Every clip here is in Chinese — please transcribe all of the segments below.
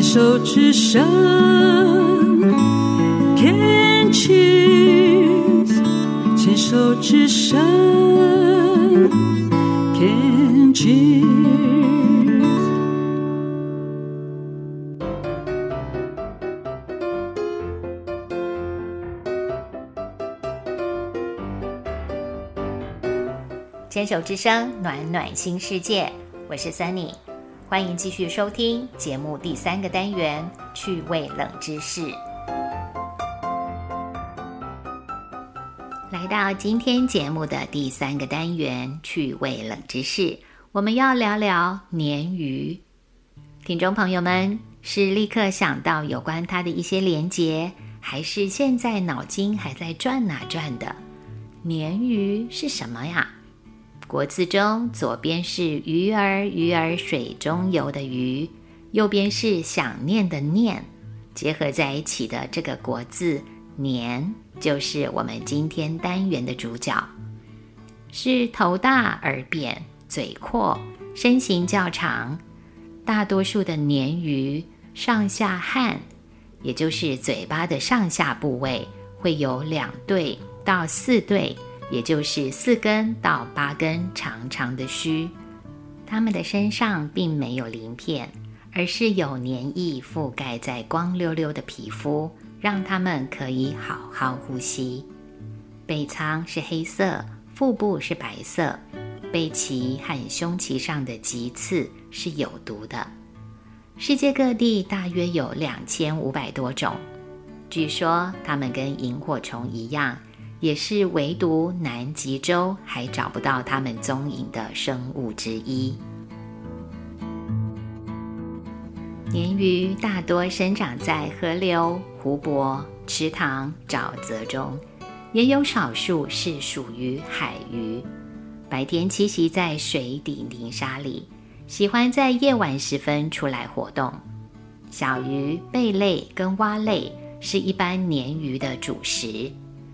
牵手之声，Can cheers，牵手之声，Can cheers。牵手之声，暖暖新世界，我是 Sunny，欢迎继续收听节目第三个单元趣味冷知识。来到今天节目的第三个单元趣味冷知识，我们要聊聊鲶鱼。听众朋友们，是立刻想到有关它的一些连结，还是现在脑筋还在转哪转的？鲶鱼是什么呀？国字中，左边是鱼儿，鱼儿水中游的鱼，右边是想念的念，结合在一起的这个国字年，就是我们今天单元的主角。是头大耳扁，嘴阔，身形较长。大多数的鲶鱼上下颔，也就是嘴巴的上下部位，会有两对到四对。也就是四根到八根长长的须，它们的身上并没有鳞片，而是有黏液覆盖在光溜溜的皮肤，让它们可以好好呼吸。背舱是黑色，腹部是白色，背鳍和胸鳍上的棘刺是有毒的。世界各地大约有两千五百多种，据说它们跟萤火虫一样。也是唯独南极洲还找不到它们踪影的生物之一。鲶鱼大多生长在河流、湖泊、池塘、沼泽中，也有少数是属于海鱼。白天栖息在水底泥沙里，喜欢在夜晚时分出来活动。小鱼、贝类跟蛙类是一般鲶鱼的主食。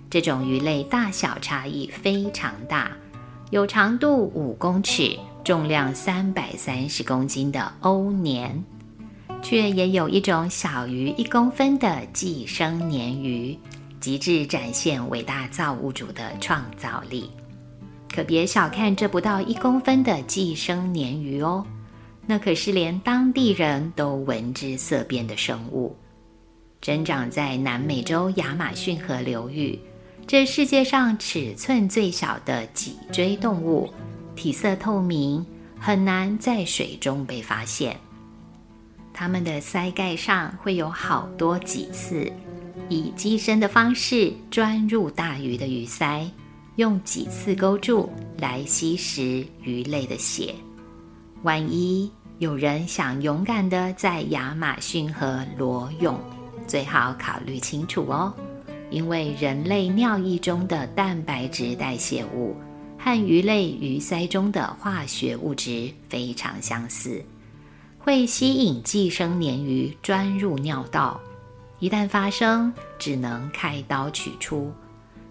这种鱼类大小差异非常大，有长度五公尺、重量三百三十公斤的欧鲶，却也有一种小于一公分的寄生鲶鱼，极致展现伟大造物主的创造力。可别小看这不到一公分的寄生鲶鱼哦，那可是连当地人都闻之色变的生物，生长在南美洲亚马逊河流域。这世界上尺寸最小的脊椎动物，体色透明，很难在水中被发现。它们的鳃盖上会有好多脊刺，以寄生的方式钻入大鱼的鱼鳃，用脊刺勾住来吸食鱼类的血。万一有人想勇敢的在亚马逊河裸泳，最好考虑清楚哦。因为人类尿液中的蛋白质代谢物和鱼类鱼鳃中的化学物质非常相似，会吸引寄生鲶鱼钻入尿道。一旦发生，只能开刀取出，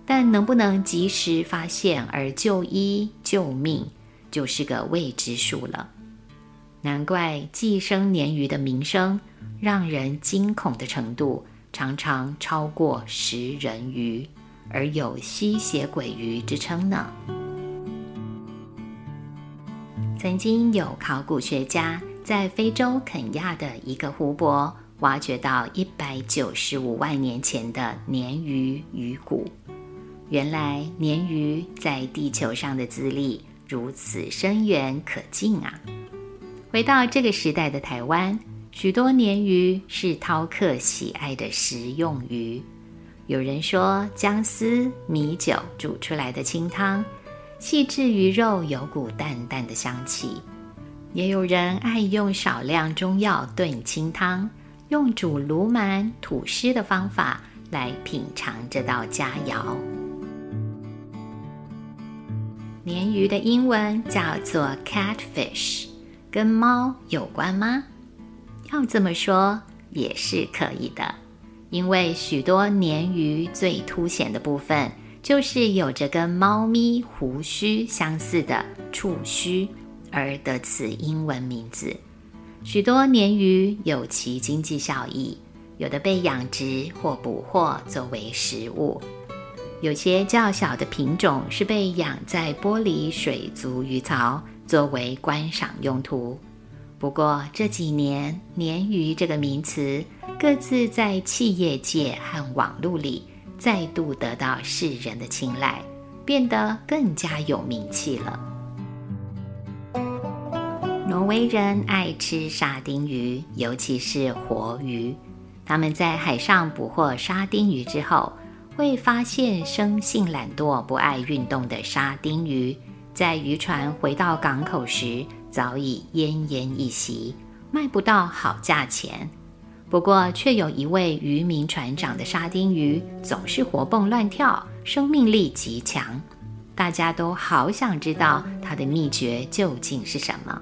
但能不能及时发现而就医救命，就是个未知数了。难怪寄生鲶鱼的名声让人惊恐的程度。常常超过食人鱼，而有吸血鬼鱼之称呢。曾经有考古学家在非洲肯亚的一个湖泊挖掘到一百九十五万年前的鲶鱼鱼骨。原来鲶鱼在地球上的资历如此深远可敬啊！回到这个时代的台湾。许多鲶鱼是饕客喜爱的食用鱼。有人说，姜丝、米酒煮出来的清汤，细致鱼肉有股淡淡的香气。也有人爱用少量中药炖清汤，用煮芦鳗、吐司的方法来品尝这道佳肴。鲶鱼的英文叫做 catfish，跟猫有关吗？要这么说也是可以的，因为许多鲶鱼最凸显的部分就是有着跟猫咪胡须相似的触须，而得此英文名字。许多鲶鱼有其经济效益，有的被养殖或捕获作为食物，有些较小的品种是被养在玻璃水族鱼槽作为观赏用途。不过这几年，鲶鱼这个名词各自在企业界和网络里再度得到世人的青睐，变得更加有名气了。挪威人爱吃沙丁鱼，尤其是活鱼。他们在海上捕获沙丁鱼之后，会发现生性懒惰、不爱运动的沙丁鱼，在渔船回到港口时。早已奄奄一息，卖不到好价钱。不过，却有一位渔民船长的沙丁鱼总是活蹦乱跳，生命力极强。大家都好想知道他的秘诀究竟是什么。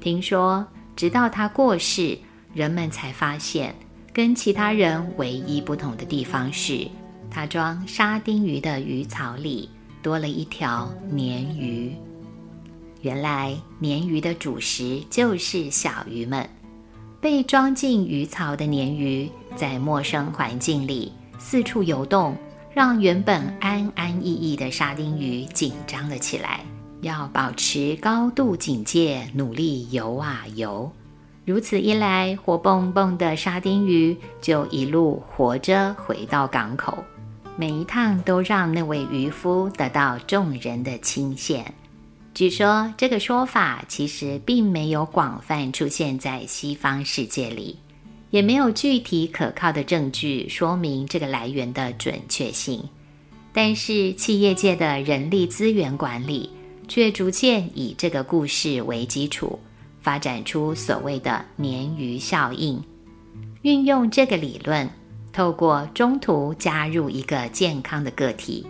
听说，直到他过世，人们才发现，跟其他人唯一不同的地方是，他装沙丁鱼的鱼槽里多了一条鲶鱼。原来鲶鱼的主食就是小鱼们。被装进鱼槽的鲶鱼在陌生环境里四处游动，让原本安安逸逸的沙丁鱼紧张了起来，要保持高度警戒，努力游啊游。如此一来，活蹦蹦的沙丁鱼就一路活着回到港口，每一趟都让那位渔夫得到众人的钦羡。据说这个说法其实并没有广泛出现在西方世界里，也没有具体可靠的证据说明这个来源的准确性。但是企业界的人力资源管理却逐渐以这个故事为基础，发展出所谓的“鲶鱼效应”，运用这个理论，透过中途加入一个健康的个体，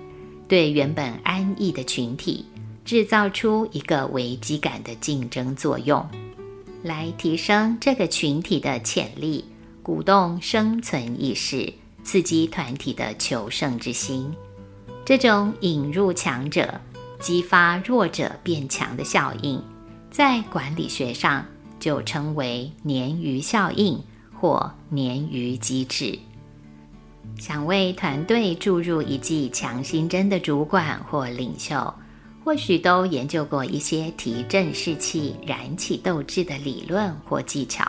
对原本安逸的群体。制造出一个危机感的竞争作用，来提升这个群体的潜力，鼓动生存意识，刺激团体的求胜之心。这种引入强者，激发弱者变强的效应，在管理学上就称为鲶鱼效应或鲶鱼机制。想为团队注入一剂强心针的主管或领袖。或许都研究过一些提振士气、燃起斗志的理论或技巧。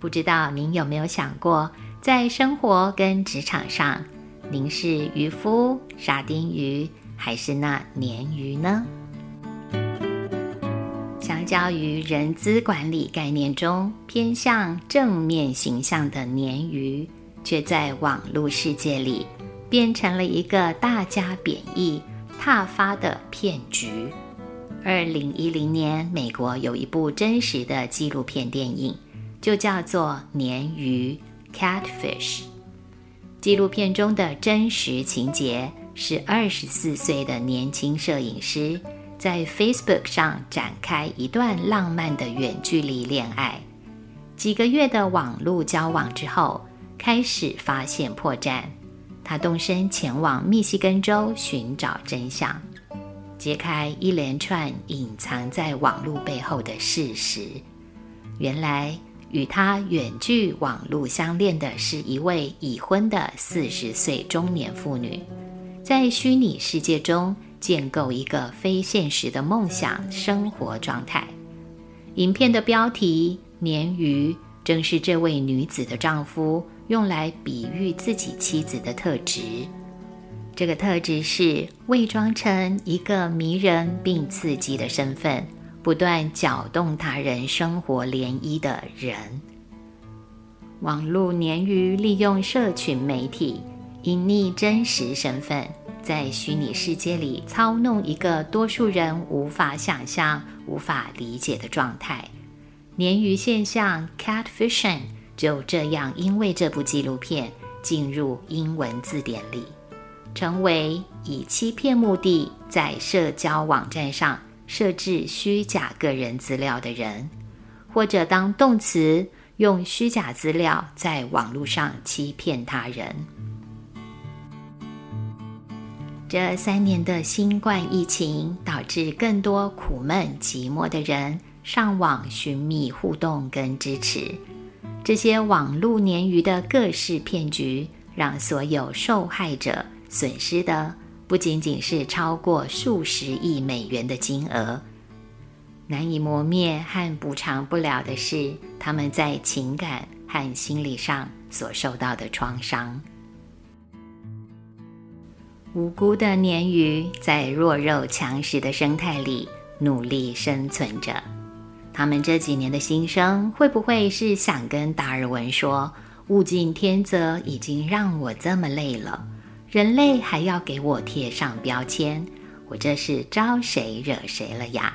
不知道您有没有想过，在生活跟职场上，您是渔夫、沙丁鱼，还是那鲶鱼呢？相较于人资管理概念中偏向正面形象的鲶鱼，却在网络世界里变成了一个大家贬义。踏发的骗局。二零一零年，美国有一部真实的纪录片电影，就叫做《鲶鱼》（Catfish）。纪录片中的真实情节是：二十四岁的年轻摄影师在 Facebook 上展开一段浪漫的远距离恋爱。几个月的网络交往之后，开始发现破绽。他动身前往密西根州寻找真相，揭开一连串隐藏在网络背后的事实。原来，与他远距网络相恋的是一位已婚的四十岁中年妇女，在虚拟世界中建构一个非现实的梦想生活状态。影片的标题“鲶鱼”正是这位女子的丈夫。用来比喻自己妻子的特质，这个特质是伪装成一个迷人并刺激的身份，不断搅动他人生活涟漪的人。网络鲶鱼利用社群媒体隐匿真实身份，在虚拟世界里操弄一个多数人无法想象、无法理解的状态。鲶鱼现象 （catfishing）。就这样，因为这部纪录片进入英文字典里，成为以欺骗目的在社交网站上设置虚假个人资料的人，或者当动词用虚假资料在网络上欺骗他人。这三年的新冠疫情导致更多苦闷、寂寞的人。上网寻觅互动跟支持。这些网络鲶鱼的各式骗局，让所有受害者损失的不仅仅是超过数十亿美元的金额，难以磨灭和补偿不了的是他们在情感和心理上所受到的创伤。无辜的鲶鱼在弱肉强食的生态里努力生存着。他们这几年的心声，会不会是想跟达尔文说：“物竞天择已经让我这么累了，人类还要给我贴上标签，我这是招谁惹谁了呀？”